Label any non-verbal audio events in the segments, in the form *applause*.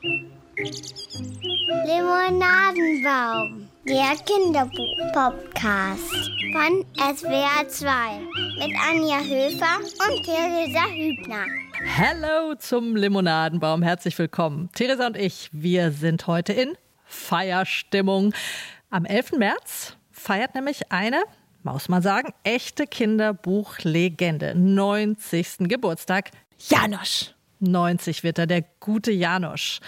Limonadenbaum, der Kinderbuch-Podcast von SWR 2 mit Anja Höfer und Theresa Hübner. Hallo zum Limonadenbaum, herzlich willkommen. Theresa und ich, wir sind heute in Feierstimmung. Am 11. März feiert nämlich eine, muss man sagen, echte Kinderbuchlegende. 90. Geburtstag. Janosch. 90 wird er, der gute Janosch.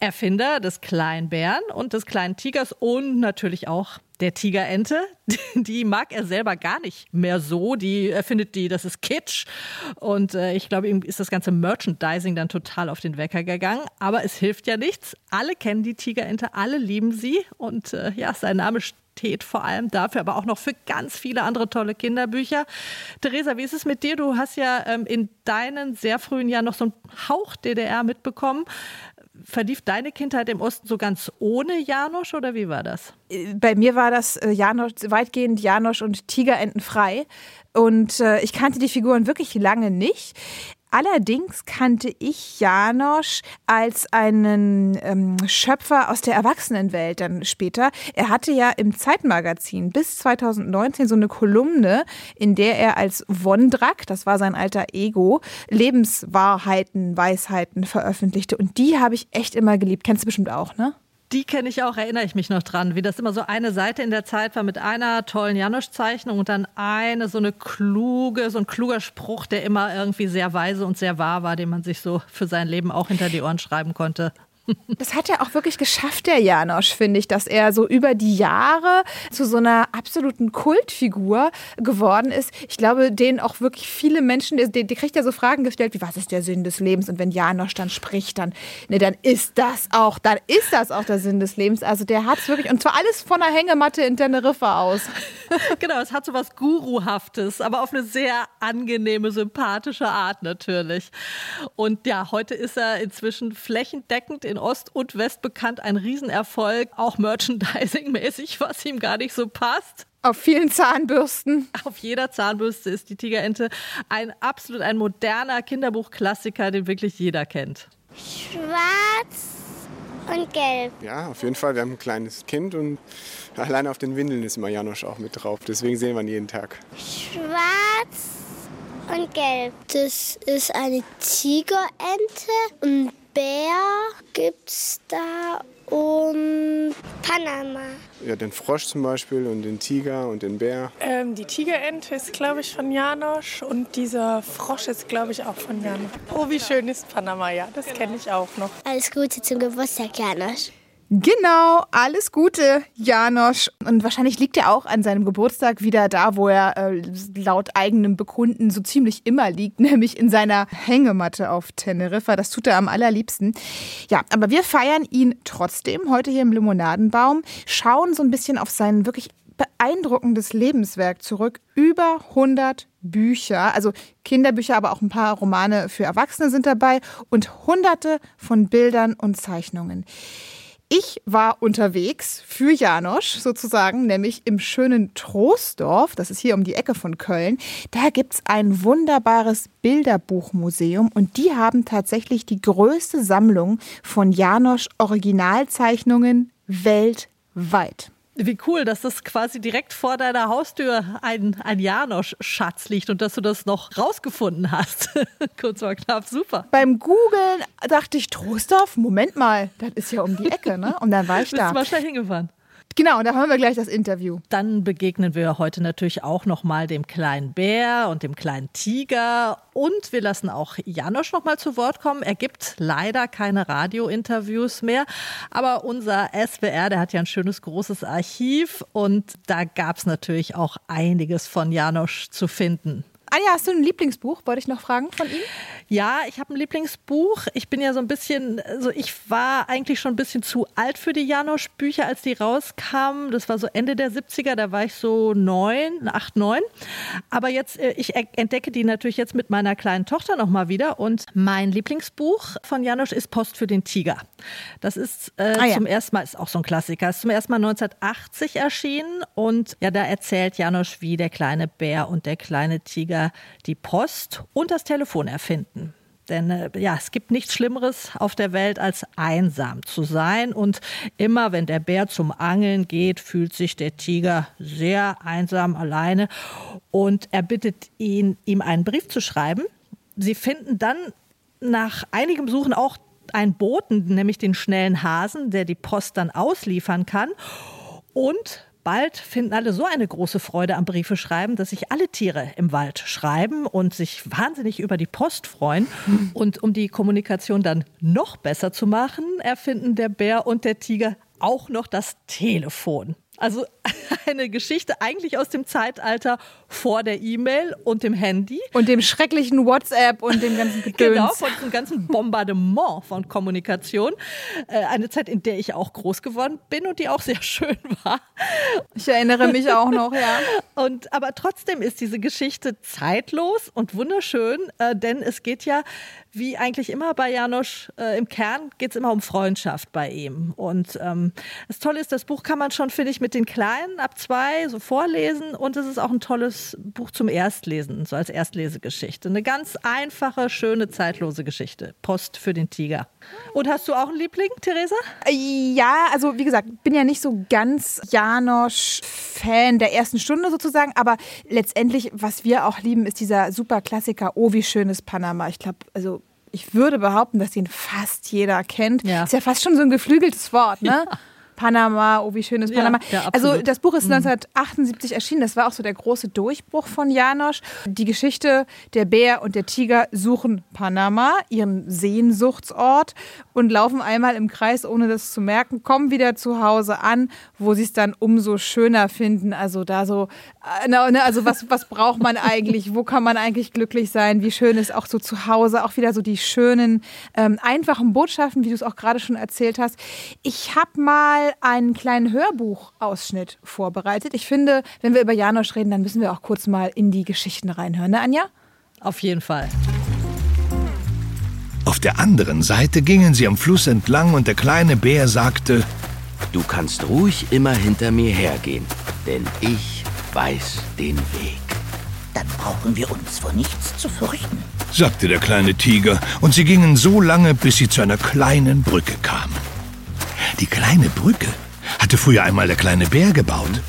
Erfinder des kleinen Bären und des kleinen Tigers und natürlich auch der Tigerente. *laughs* Die mag er selber gar nicht mehr so. Die er findet die, das ist Kitsch. Und äh, ich glaube, ihm ist das ganze Merchandising dann total auf den Wecker gegangen. Aber es hilft ja nichts. Alle kennen die Tigerente, alle lieben sie. Und äh, ja, sein Name steht vor allem dafür, aber auch noch für ganz viele andere tolle Kinderbücher. Theresa, wie ist es mit dir? Du hast ja ähm, in deinen sehr frühen Jahren noch so einen Hauch DDR mitbekommen. Verlief deine Kindheit im Osten so ganz ohne Janosch oder wie war das? Bei mir war das äh, Janosch, weitgehend Janosch und Tigerenten frei. Und äh, ich kannte die Figuren wirklich lange nicht. Allerdings kannte ich Janosch als einen ähm, Schöpfer aus der Erwachsenenwelt dann später. Er hatte ja im Zeitmagazin bis 2019 so eine Kolumne, in der er als Wondrak, das war sein alter Ego, Lebenswahrheiten, Weisheiten veröffentlichte. Und die habe ich echt immer geliebt. Kennst du bestimmt auch, ne? Die kenne ich auch, erinnere ich mich noch dran, wie das immer so eine Seite in der Zeit war mit einer tollen Janosch-Zeichnung und dann eine so eine kluge, so ein kluger Spruch, der immer irgendwie sehr weise und sehr wahr war, den man sich so für sein Leben auch hinter die Ohren schreiben konnte. Das hat er auch wirklich geschafft, der Janosch, finde ich, dass er so über die Jahre zu so einer absoluten Kultfigur geworden ist. Ich glaube, den auch wirklich viele Menschen, die, die kriegt ja so Fragen gestellt, wie was ist der Sinn des Lebens? Und wenn Janosch dann spricht, dann, ne, dann ist das auch, dann ist das auch der Sinn des Lebens. Also der hat es wirklich, und zwar alles von der Hängematte in Teneriffa aus. *laughs* genau, es hat so was Guruhaftes, aber auf eine sehr angenehme, sympathische Art natürlich. Und ja, heute ist er inzwischen flächendeckend in Ost und West bekannt, ein Riesenerfolg, auch merchandising-mäßig, was ihm gar nicht so passt. Auf vielen Zahnbürsten. Auf jeder Zahnbürste ist die Tigerente ein absolut ein moderner Kinderbuchklassiker, den wirklich jeder kennt. Schwarz und gelb. Ja, auf jeden Fall. Wir haben ein kleines Kind und alleine auf den Windeln ist immer Janosch auch mit drauf. Deswegen sehen wir ihn jeden Tag. Schwarz und gelb. Das ist eine Tigerente und Bär gibt's da und Panama. Ja, den Frosch zum Beispiel und den Tiger und den Bär. Ähm, die Tigerente ist, glaube ich, von Janosch und dieser Frosch ist, glaube ich, auch von Janosch. Oh, wie schön ist Panama, ja, das genau. kenne ich auch noch. Alles Gute zum Geburtstag, Janosch. Genau, alles Gute, Janosch. Und wahrscheinlich liegt er auch an seinem Geburtstag wieder da, wo er äh, laut eigenem Bekunden so ziemlich immer liegt, *laughs* nämlich in seiner Hängematte auf Teneriffa. Das tut er am allerliebsten. Ja, aber wir feiern ihn trotzdem heute hier im Limonadenbaum, schauen so ein bisschen auf sein wirklich beeindruckendes Lebenswerk zurück. Über 100 Bücher, also Kinderbücher, aber auch ein paar Romane für Erwachsene sind dabei und hunderte von Bildern und Zeichnungen. Ich war unterwegs für Janosch sozusagen, nämlich im schönen Troisdorf, das ist hier um die Ecke von Köln. Da gibt es ein wunderbares Bilderbuchmuseum und die haben tatsächlich die größte Sammlung von Janosch Originalzeichnungen weltweit. Wie cool, dass das quasi direkt vor deiner Haustür ein, ein Janosch-Schatz liegt und dass du das noch rausgefunden hast. *laughs* Kurz mal knapp, super. Beim Googlen dachte ich, Trostorf, Moment mal, das ist ja um die Ecke, ne? Und dann war ich da. Bist du mal schnell hingefahren? Genau, und da haben wir gleich das Interview. Dann begegnen wir heute natürlich auch noch mal dem kleinen Bär und dem kleinen Tiger und wir lassen auch Janosch noch mal zu Wort kommen. Er gibt leider keine Radiointerviews mehr, aber unser SWR, der hat ja ein schönes großes Archiv und da gab es natürlich auch einiges von Janosch zu finden. Anja, hast du ein Lieblingsbuch? Wollte ich noch fragen von ihm? Ja, ich habe ein Lieblingsbuch. Ich bin ja so ein bisschen, also ich war eigentlich schon ein bisschen zu alt für die Janosch-Bücher, als die rauskamen. Das war so Ende der 70er, da war ich so neun, acht, neun. Aber jetzt, äh, ich entdecke die natürlich jetzt mit meiner kleinen Tochter nochmal wieder. Und mein Lieblingsbuch von Janosch ist Post für den Tiger. Das ist äh, ah, ja. zum ersten Mal, ist auch so ein Klassiker, ist zum ersten Mal 1980 erschienen. Und ja, da erzählt Janosch, wie der kleine Bär und der kleine Tiger die Post und das Telefon erfinden. Denn äh, ja, es gibt nichts Schlimmeres auf der Welt, als einsam zu sein. Und immer wenn der Bär zum Angeln geht, fühlt sich der Tiger sehr einsam alleine. Und er bittet ihn, ihm einen Brief zu schreiben. Sie finden dann nach einigem Suchen auch einen Boten, nämlich den schnellen Hasen, der die Post dann ausliefern kann. Und Bald finden alle so eine große Freude am Briefeschreiben, dass sich alle Tiere im Wald schreiben und sich wahnsinnig über die Post freuen. Und um die Kommunikation dann noch besser zu machen, erfinden der Bär und der Tiger auch noch das Telefon. Also *laughs* eine Geschichte eigentlich aus dem Zeitalter vor der E-Mail und dem Handy. Und dem schrecklichen WhatsApp und dem ganzen *laughs* Gedöns. Genau, von diesem ganzen Bombardement von Kommunikation. Äh, eine Zeit, in der ich auch groß geworden bin und die auch sehr *laughs* schön war. Ich erinnere mich auch noch, ja. Und, aber trotzdem ist diese Geschichte zeitlos und wunderschön, äh, denn es geht ja wie eigentlich immer bei Janosch, äh, im Kern geht es immer um Freundschaft bei ihm. Und ähm, das Tolle ist, das Buch kann man schon, finde ich, mit den Kleinen ab zwei so vorlesen. Und es ist auch ein tolles Buch zum Erstlesen, so als Erstlesegeschichte. Eine ganz einfache, schöne, zeitlose Geschichte. Post für den Tiger. Und hast du auch einen Liebling, Theresa? Ja, also wie gesagt, bin ja nicht so ganz Janosch-Fan der ersten Stunde sozusagen, aber letztendlich, was wir auch lieben, ist dieser super Klassiker, oh, wie schön ist Panama. Ich glaube, also ich würde behaupten, dass den fast jeder kennt. Ja. Ist ja fast schon so ein geflügeltes Wort, ne? Ja. Panama, oh wie schön ist Panama. Ja, ja, also das Buch ist 1978 mhm. erschienen, das war auch so der große Durchbruch von Janosch. Die Geschichte, der Bär und der Tiger suchen Panama, ihren Sehnsuchtsort und laufen einmal im Kreis, ohne das zu merken, kommen wieder zu Hause an, wo sie es dann umso schöner finden. Also da so, äh, ne, also was, was braucht man eigentlich, wo kann man eigentlich glücklich sein, wie schön ist auch so zu Hause, auch wieder so die schönen, ähm, einfachen Botschaften, wie du es auch gerade schon erzählt hast. Ich habe mal einen kleinen Hörbuchausschnitt vorbereitet. Ich finde, wenn wir über Janosch reden, dann müssen wir auch kurz mal in die Geschichten reinhören, ne, Anja? Auf jeden Fall. Auf der anderen Seite gingen sie am Fluss entlang und der kleine Bär sagte: Du kannst ruhig immer hinter mir hergehen, denn ich weiß den Weg. Dann brauchen wir uns vor nichts zu fürchten, sagte der kleine Tiger, und sie gingen so lange, bis sie zu einer kleinen Brücke kamen. Die kleine Brücke hatte früher einmal der kleine Bär gebaut.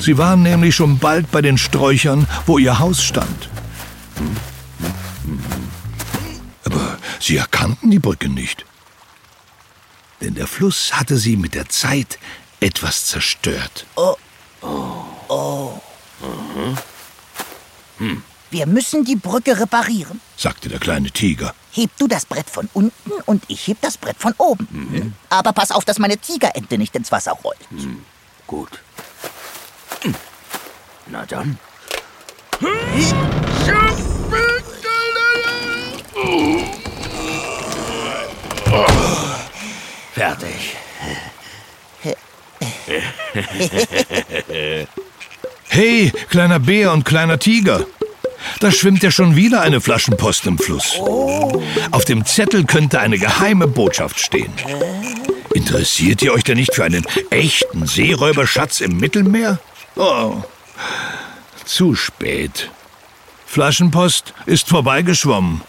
Sie waren nämlich schon bald bei den Sträuchern, wo ihr Haus stand. Aber sie erkannten die Brücke nicht. Denn der Fluss hatte sie mit der Zeit etwas zerstört. Oh, oh, oh. Mhm. Hm. Wir müssen die Brücke reparieren, sagte der kleine Tiger. Heb du das Brett von unten und ich heb das Brett von oben. Mhm. Aber pass auf, dass meine Tigerente nicht ins Wasser rollt. Mhm. Gut. Na dann. Fertig. *laughs* Hey, kleiner Bär und kleiner Tiger. Da schwimmt ja schon wieder eine Flaschenpost im Fluss. Auf dem Zettel könnte eine geheime Botschaft stehen. Interessiert ihr euch denn nicht für einen echten Seeräuberschatz im Mittelmeer? Oh, zu spät. Flaschenpost ist vorbeigeschwommen.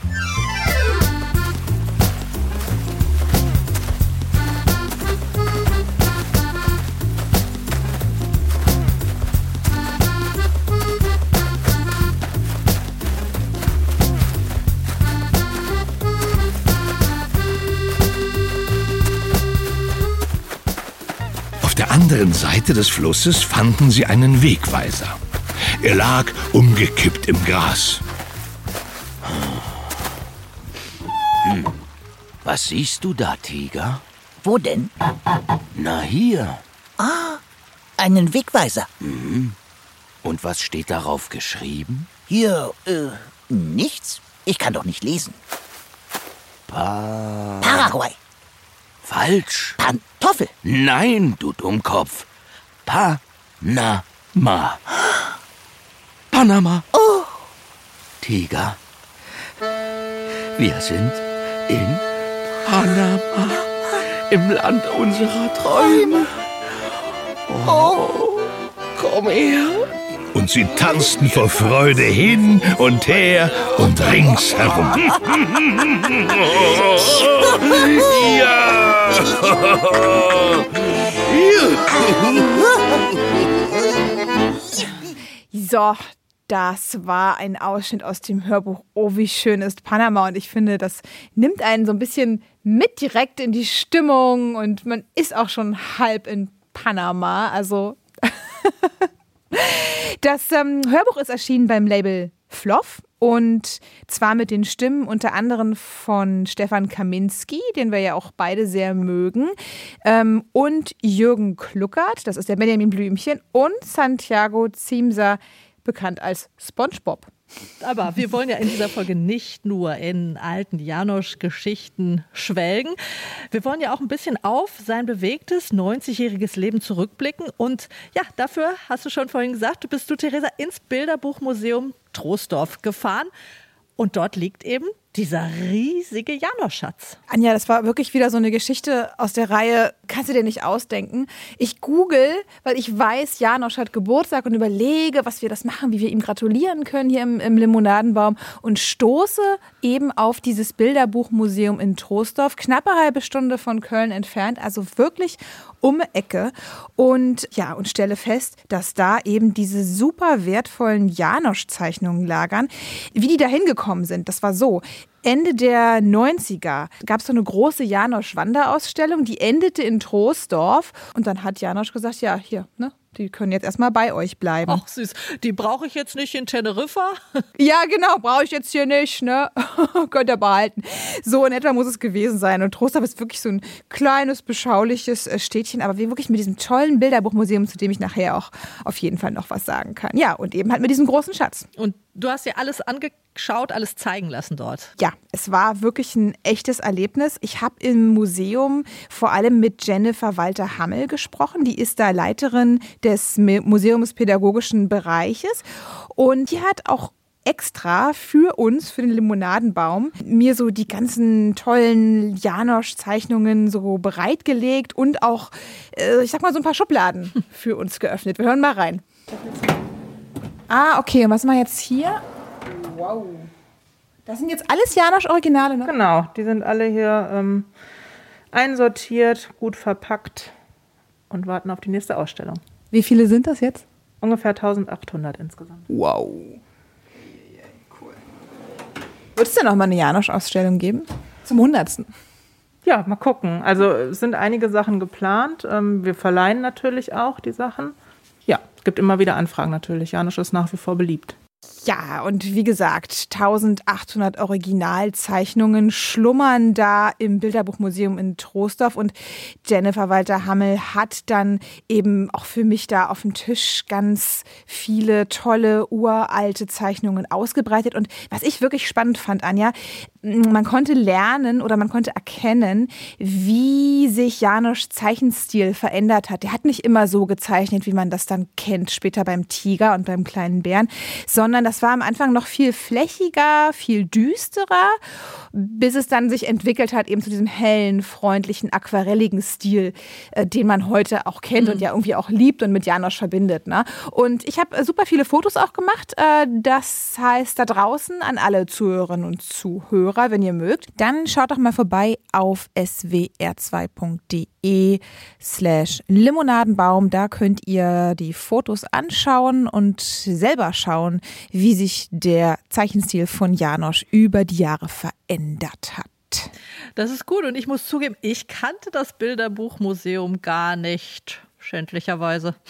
Anderen Seite des Flusses fanden sie einen Wegweiser. Er lag umgekippt im Gras. Hm. Was siehst du da, Tiger? Wo denn? Na hier. Ah, einen Wegweiser. Mhm. Und was steht darauf geschrieben? Hier, äh, nichts. Ich kann doch nicht lesen. Pa Paraguay. Falsch. Pantoffel. Nein, du Dummkopf. Panama. Panama. Oh. Tiger. Wir sind in Panama. Im Land unserer Träume. Oh. Komm her. Und und sie tanzten vor Freude hin und her und ringsherum. *laughs* ja! *laughs* So, das war ein Ausschnitt aus dem Hörbuch Oh, wie schön ist Panama. Und ich finde, das nimmt einen so ein bisschen mit direkt in die Stimmung und man ist auch schon halb in Panama. Also, *laughs* das ähm, Hörbuch ist erschienen beim Label Floff und zwar mit den Stimmen unter anderem von Stefan Kaminski, den wir ja auch beide sehr mögen, ähm, und Jürgen Kluckert, das ist der Benjamin Blümchen, und Santiago Ziemser, bekannt als SpongeBob. Aber wir wollen ja in dieser Folge nicht nur in alten Janosch-Geschichten schwelgen. Wir wollen ja auch ein bisschen auf sein bewegtes 90-jähriges Leben zurückblicken. Und ja, dafür hast du schon vorhin gesagt, bist du, Theresa, ins Bilderbuchmuseum Troisdorf gefahren. Und dort liegt eben dieser riesige Janosch-Schatz. Anja, das war wirklich wieder so eine Geschichte aus der Reihe, kannst du dir nicht ausdenken. Ich google, weil ich weiß, Janosch hat Geburtstag und überlege, was wir das machen, wie wir ihm gratulieren können hier im, im Limonadenbaum und stoße eben auf dieses Bilderbuchmuseum in Troisdorf, knappe halbe Stunde von Köln entfernt, also wirklich um Ecke und ja, und stelle fest, dass da eben diese super wertvollen Janosch-Zeichnungen lagern. Wie die da hingekommen sind, das war so. Ende der 90er gab es so eine große Janosch-Wanderausstellung, die endete in Troisdorf. Und dann hat Janosch gesagt, ja, hier, ne, die können jetzt erstmal bei euch bleiben. Ach süß, die brauche ich jetzt nicht in Teneriffa? *laughs* Ja, genau, brauche ich jetzt hier nicht, ne? *laughs* Könnt ihr behalten. So in etwa muss es gewesen sein. Und Trostorf ist wirklich so ein kleines, beschauliches äh, Städtchen, aber wie wirklich mit diesem tollen Bilderbuchmuseum, zu dem ich nachher auch auf jeden Fall noch was sagen kann. Ja, und eben halt mit diesem großen Schatz. Und du hast dir alles angeschaut, alles zeigen lassen dort. Ja, es war wirklich ein echtes Erlebnis. Ich habe im Museum vor allem mit Jennifer Walter-Hammel gesprochen. Die ist da Leiterin des Museumspädagogischen Bereiches und die hat auch extra für uns, für den Limonadenbaum, mir so die ganzen tollen Janosch-Zeichnungen so bereitgelegt und auch, äh, ich sag mal, so ein paar Schubladen *laughs* für uns geöffnet. Wir hören mal rein. Ah, okay. Und was machen wir jetzt hier? Wow. Das sind jetzt alles Janosch-Originale, ne? Genau, die sind alle hier ähm, einsortiert, gut verpackt und warten auf die nächste Ausstellung. Wie viele sind das jetzt? Ungefähr 1800 insgesamt. Wow. Cool. Wird es denn noch mal eine Janosch-Ausstellung geben? Zum 100. Ja, mal gucken. Also es sind einige Sachen geplant. Ähm, wir verleihen natürlich auch die Sachen. Ja, es gibt immer wieder Anfragen natürlich. Janosch ist nach wie vor beliebt. Ja, und wie gesagt, 1800 Originalzeichnungen schlummern da im Bilderbuchmuseum in Troisdorf. Und Jennifer Walter-Hammel hat dann eben auch für mich da auf dem Tisch ganz viele tolle uralte Zeichnungen ausgebreitet. Und was ich wirklich spannend fand, Anja, man konnte lernen oder man konnte erkennen, wie sich Janosch Zeichenstil verändert hat. Der hat nicht immer so gezeichnet, wie man das dann kennt, später beim Tiger und beim kleinen Bären, sondern das war am Anfang noch viel flächiger, viel düsterer, bis es dann sich entwickelt hat, eben zu diesem hellen, freundlichen, aquarelligen Stil, äh, den man heute auch kennt mhm. und ja irgendwie auch liebt und mit Janosch verbindet. Ne? Und ich habe äh, super viele Fotos auch gemacht. Äh, das heißt, da draußen an alle Zuhörerinnen und Zuhörer, Hörer, wenn ihr mögt, dann schaut doch mal vorbei auf swr2.de slash Limonadenbaum. Da könnt ihr die Fotos anschauen und selber schauen, wie sich der Zeichenstil von Janosch über die Jahre verändert hat. Das ist gut und ich muss zugeben, ich kannte das Bilderbuchmuseum gar nicht, schändlicherweise. *laughs*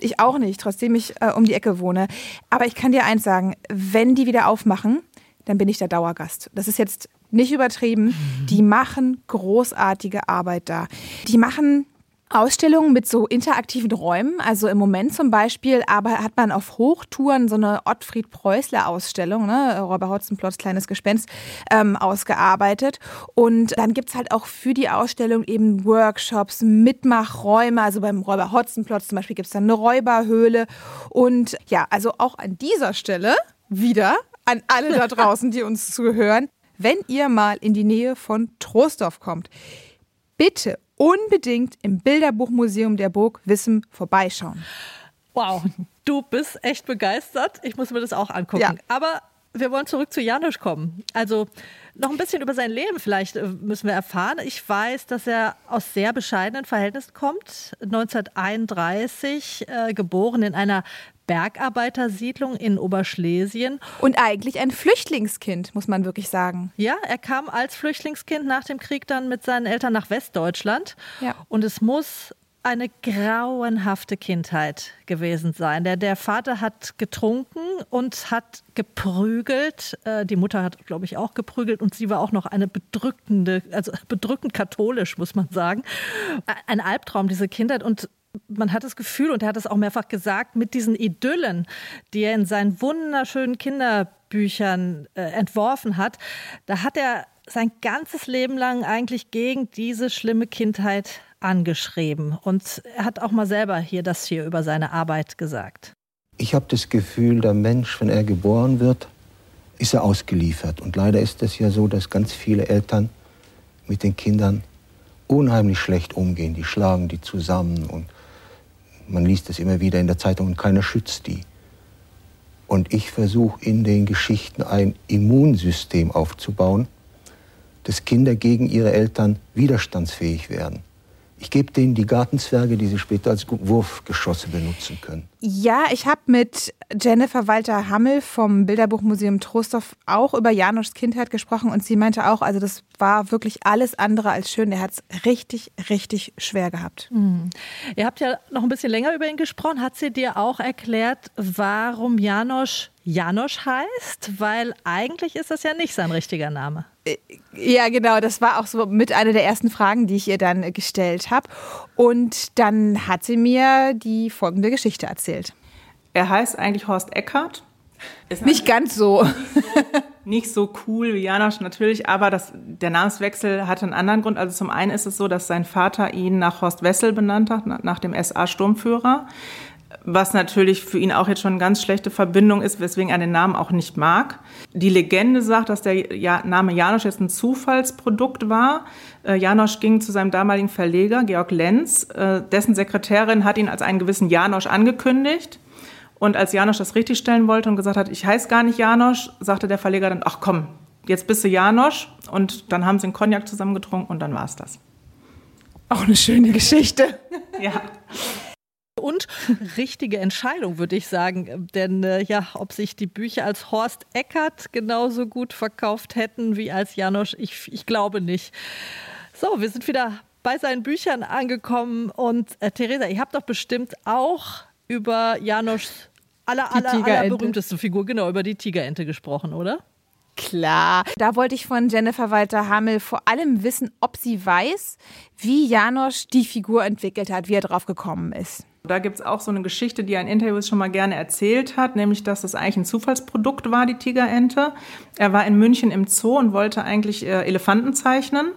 Ich auch nicht, trotzdem ich äh, um die Ecke wohne. Aber ich kann dir eins sagen, wenn die wieder aufmachen, dann bin ich der Dauergast. Das ist jetzt nicht übertrieben. Mhm. Die machen großartige Arbeit da. Die machen Ausstellungen mit so interaktiven Räumen. Also im Moment zum Beispiel, aber hat man auf Hochtouren so eine Ottfried Preußler Ausstellung, ne? Robert Hotzenplotz, kleines Gespenst, ähm, ausgearbeitet. Und dann gibt es halt auch für die Ausstellung eben Workshops, Mitmachräume. Also beim Räuber Hotzenplotz zum Beispiel gibt es dann eine Räuberhöhle. Und ja, also auch an dieser Stelle wieder an alle da draußen, die uns zuhören, wenn ihr mal in die Nähe von Troisdorf kommt, bitte unbedingt im Bilderbuchmuseum der Burg Wissem vorbeischauen. Wow, du bist echt begeistert. Ich muss mir das auch angucken. Ja. Aber wir wollen zurück zu Janusz kommen. Also noch ein bisschen über sein Leben vielleicht äh, müssen wir erfahren. Ich weiß, dass er aus sehr bescheidenen Verhältnissen kommt. 1931 äh, geboren in einer Bergarbeitersiedlung in Oberschlesien. Und eigentlich ein Flüchtlingskind, muss man wirklich sagen. Ja, er kam als Flüchtlingskind nach dem Krieg dann mit seinen Eltern nach Westdeutschland. Ja. Und es muss eine grauenhafte Kindheit gewesen sein. Der, der Vater hat getrunken und hat geprügelt. Äh, die Mutter hat, glaube ich, auch geprügelt und sie war auch noch eine bedrückende, also bedrückend katholisch, muss man sagen. Ein Albtraum, diese Kindheit. Und man hat das Gefühl, und er hat es auch mehrfach gesagt, mit diesen Idyllen, die er in seinen wunderschönen Kinderbüchern äh, entworfen hat, da hat er sein ganzes Leben lang eigentlich gegen diese schlimme Kindheit angeschrieben. Und er hat auch mal selber hier das hier über seine Arbeit gesagt. Ich habe das Gefühl, der Mensch, wenn er geboren wird, ist er ausgeliefert. Und leider ist es ja so, dass ganz viele Eltern mit den Kindern unheimlich schlecht umgehen. Die schlagen die zusammen und man liest es immer wieder in der Zeitung und keiner schützt die. Und ich versuche in den Geschichten ein Immunsystem aufzubauen, dass Kinder gegen ihre Eltern widerstandsfähig werden. Ich gebe denen die Gartenzwerge, die sie später als Wurfgeschosse benutzen können. Ja, ich habe mit Jennifer Walter Hammel vom Bilderbuchmuseum Trostorf auch über Janoschs Kindheit gesprochen und sie meinte auch, also das war wirklich alles andere als schön. Er hat es richtig, richtig schwer gehabt. Mhm. Ihr habt ja noch ein bisschen länger über ihn gesprochen. Hat sie dir auch erklärt, warum Janosch Janosch heißt? Weil eigentlich ist das ja nicht sein richtiger Name. Ja, genau. Das war auch so mit einer der ersten Fragen, die ich ihr dann gestellt habe. Und dann hat sie mir die folgende Geschichte erzählt. Er heißt eigentlich Horst Eckhardt. Ist nicht ganz so. *laughs* Nicht so cool wie Janosch natürlich, aber das, der Namenswechsel hatte einen anderen Grund. Also zum einen ist es so, dass sein Vater ihn nach Horst Wessel benannt hat, nach dem SA-Sturmführer was natürlich für ihn auch jetzt schon eine ganz schlechte Verbindung ist, weswegen er den Namen auch nicht mag. Die Legende sagt, dass der Name Janosch jetzt ein Zufallsprodukt war. Äh, Janosch ging zu seinem damaligen Verleger, Georg Lenz. Äh, dessen Sekretärin hat ihn als einen gewissen Janosch angekündigt. Und als Janosch das richtigstellen wollte und gesagt hat, ich heiße gar nicht Janosch, sagte der Verleger dann, ach komm, jetzt bist du Janosch. Und dann haben sie einen Cognac zusammen getrunken und dann war es das. Auch eine schöne Geschichte. ja *laughs* und richtige Entscheidung, würde ich sagen. Denn äh, ja, ob sich die Bücher als Horst Eckert genauso gut verkauft hätten wie als Janosch, ich, ich glaube nicht. So, wir sind wieder bei seinen Büchern angekommen. Und äh, Theresa, ihr habt doch bestimmt auch über Janoschs aller, aller, aller berühmteste Figur, genau, über die Tigerente gesprochen, oder? Klar. Da wollte ich von Jennifer Walter Hammel vor allem wissen, ob sie weiß, wie Janosch die Figur entwickelt hat, wie er drauf gekommen ist. Da gibt es auch so eine Geschichte, die er in schon mal gerne erzählt hat, nämlich, dass das eigentlich ein Zufallsprodukt war, die Tigerente. Er war in München im Zoo und wollte eigentlich äh, Elefanten zeichnen.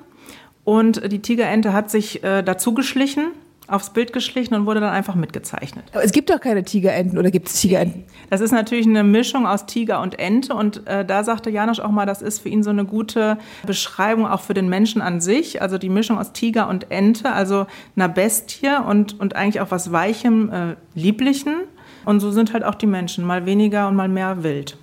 Und die Tigerente hat sich äh, dazu geschlichen aufs Bild geschlichen und wurde dann einfach mitgezeichnet. Aber es gibt doch keine Tigerenten oder gibt es Tigerenten? Das ist natürlich eine Mischung aus Tiger und Ente und äh, da sagte Janosch auch mal, das ist für ihn so eine gute Beschreibung auch für den Menschen an sich, also die Mischung aus Tiger und Ente, also einer Bestie und, und eigentlich auch was Weichem, äh, Lieblichen. Und so sind halt auch die Menschen, mal weniger und mal mehr wild.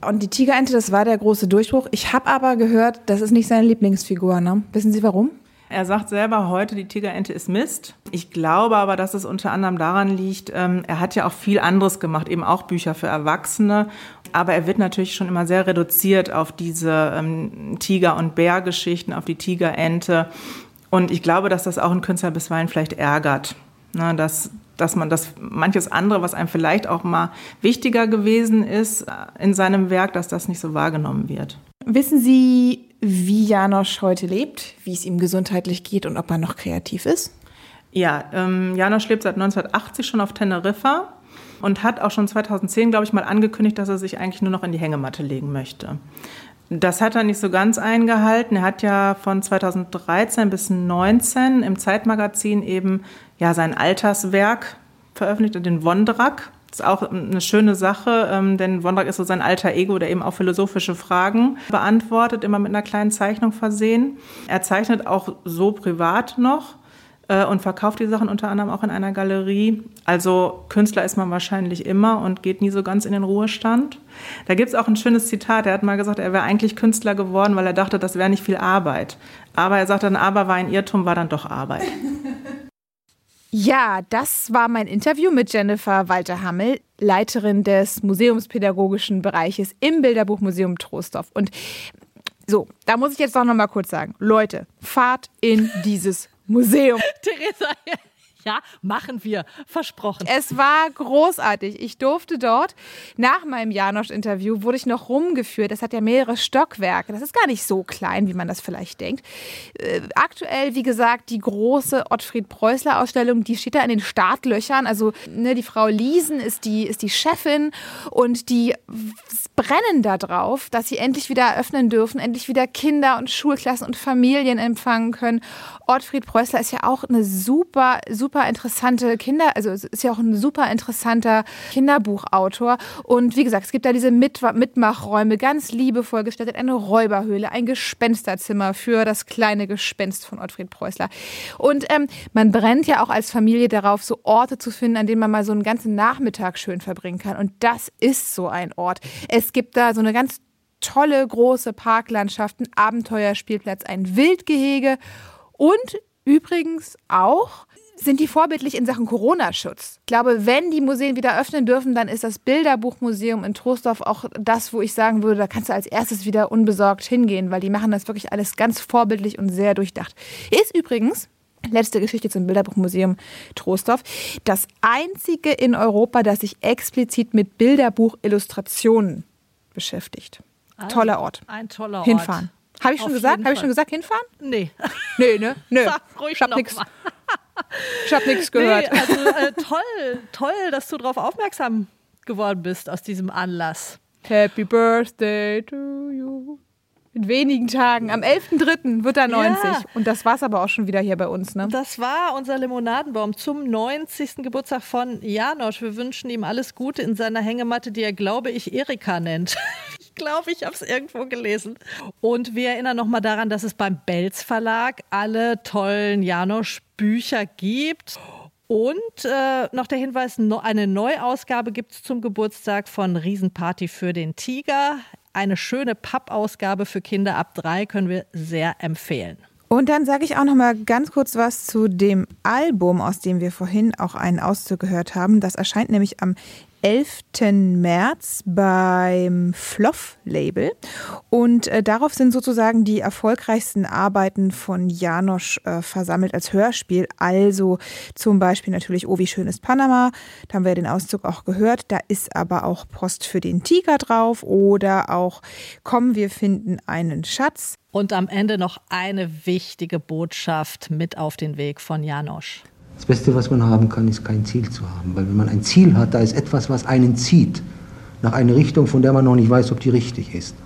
Und die Tigerente, das war der große Durchbruch. Ich habe aber gehört, das ist nicht seine Lieblingsfigur. Ne? Wissen Sie warum? Er sagt selber heute, die Tigerente ist Mist. Ich glaube aber, dass es unter anderem daran liegt, ähm, er hat ja auch viel anderes gemacht, eben auch Bücher für Erwachsene. Aber er wird natürlich schon immer sehr reduziert auf diese ähm, Tiger- und Bärgeschichten, auf die Tigerente. Und ich glaube, dass das auch einen Künstler bisweilen vielleicht ärgert. Ne, dass, dass man das manches andere, was einem vielleicht auch mal wichtiger gewesen ist äh, in seinem Werk, dass das nicht so wahrgenommen wird. Wissen Sie, wie Janosch heute lebt, wie es ihm gesundheitlich geht und ob er noch kreativ ist? Ja, ähm, Janosch lebt seit 1980 schon auf Teneriffa und hat auch schon 2010, glaube ich, mal angekündigt, dass er sich eigentlich nur noch in die Hängematte legen möchte. Das hat er nicht so ganz eingehalten. Er hat ja von 2013 bis 2019 im Zeitmagazin eben ja sein Alterswerk veröffentlicht, den Wondrak. Das ist auch eine schöne Sache, ähm, denn Wondrak ist so sein alter Ego, der eben auch philosophische Fragen beantwortet, immer mit einer kleinen Zeichnung versehen. Er zeichnet auch so privat noch. äh, und verkauft die Sachen unter anderem auch in einer Galerie. Also Künstler ist man wahrscheinlich immer und geht nie so ganz in den Ruhestand. Da gibt es auch ein schönes Zitat. Er hat mal gesagt, er wäre eigentlich Künstler geworden, weil er dachte, das wäre nicht viel Arbeit. Aber er sagt dann, aber war ein Irrtum, war dann doch Arbeit. *laughs* Ja, das war mein Interview mit Jennifer Walter-Hammel, Leiterin des museumspädagogischen Bereiches im Bilderbuchmuseum Troisdorf. Und so, da muss ich jetzt doch noch mal kurz sagen, Leute, fahrt in dieses Museum. *laughs* Theresa, ja, machen wir. Versprochen. Es war großartig. Ich durfte dort, nach meinem Janosch-Interview, wurde ich noch rumgeführt. Das hat ja mehrere Stockwerke. Das ist gar nicht so klein, wie man das vielleicht denkt. Äh, aktuell, wie gesagt, die große Ottfried Preußler-Ausstellung, die steht da in den Startlöchern. Also ne, die Frau Liesen ist die, ist die Chefin und die brennen da drauf, dass sie endlich wieder eröffnen dürfen, endlich wieder Kinder und Schulklassen und Familien empfangen können. Ottfried Preußler ist ja auch eine super, super super interessante Kinder, also es ist ja auch ein super interessanter Kinderbuchautor. Und wie gesagt, es gibt da diese Mit Mitmachräume, ganz liebevoll gestaltet, eine Räuberhöhle, ein Gespensterzimmer für das kleine Gespenst von Ottfried Preußler. Und ähm, man brennt ja auch als Familie darauf, so Orte zu finden, an denen man mal so einen ganzen Nachmittag schön verbringen kann. Und das ist so ein Ort. Es gibt da so eine ganz tolle große Parklandschaft, ein Abenteuerspielplatz, ein Wildgehege und übrigens auch sind die vorbildlich in Sachen Corona-Schutz. Ich glaube, wenn die Museen wieder öffnen dürfen, dann ist das Bilderbuchmuseum in Troisdorf auch das, wo ich sagen würde, da kannst du als erstes wieder unbesorgt hingehen, weil die machen das wirklich alles ganz vorbildlich und sehr durchdacht. Ist übrigens Letzte Geschichte zum Bilderbuchmuseum Troisdorf. Das einzige in Europa, das sich explizit mit Bilderbuchillustrationen beschäftigt. Also, toller Ort. Ein toller Ort. Hinfahren. Habe ich schon gesagt? Habe ich schon gesagt, hinfahren? Nee. *laughs* Nee, ne? Nö. Sag ruhig ich hab nichts. Ich habe nichts gehört. Nee, also äh, toll, toll, dass du darauf aufmerksam geworden bist aus diesem Anlass. Happy Birthday to you. In wenigen Tagen. Am 11.03. wird er 90. Ja. Und das war's aber auch schon wieder hier bei uns, ne? Das war unser Limonadenbaum zum 90. Geburtstag von Janosch. Wir wünschen ihm alles Gute in seiner Hängematte, die er, glaube ich, Erika nennt. *laughs* Ich glaube, ich habe es irgendwo gelesen. Und wir erinnern nochmal daran, dass es beim Belz Verlag alle tollen Janosch-Bücher gibt. Und äh, noch der Hinweis, no, eine Neuausgabe gibt es zum Geburtstag von Riesenparty für den Tiger. Eine schöne Pappausgabe für Kinder ab drei können wir sehr empfehlen. Und dann sage ich auch noch mal ganz kurz was zu dem Album, aus dem wir vorhin auch einen Auszug gehört haben. Das erscheint nämlich am 11. März beim Floff-Label. Und äh, darauf sind sozusagen die erfolgreichsten Arbeiten von Janosch äh, versammelt als Hörspiel. Also zum Beispiel natürlich Oh, wie schön ist Panama. Da haben wir den Auszug auch gehört. Da ist aber auch Post für den Tiger drauf oder auch Komm, wir finden einen Schatz. Und am Ende noch eine wichtige Botschaft mit auf den Weg von Janosch. Das Beste, was man haben kann, ist kein Ziel zu haben. Weil wenn man ein Ziel hat, da ist etwas, was einen zieht. Nach einer Richtung, von der man noch nicht weiß, ob die richtig ist.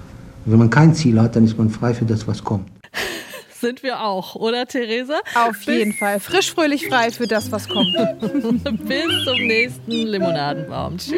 Und wenn man kein Ziel hat, dann ist man frei für das, was kommt. *laughs* Sind wir auch, oder Theresa? Auf jeden Fall. Frisch, fröhlich, frei für das, was kommt. *laughs* Bis zum nächsten Limonadenbaum. Tschüss.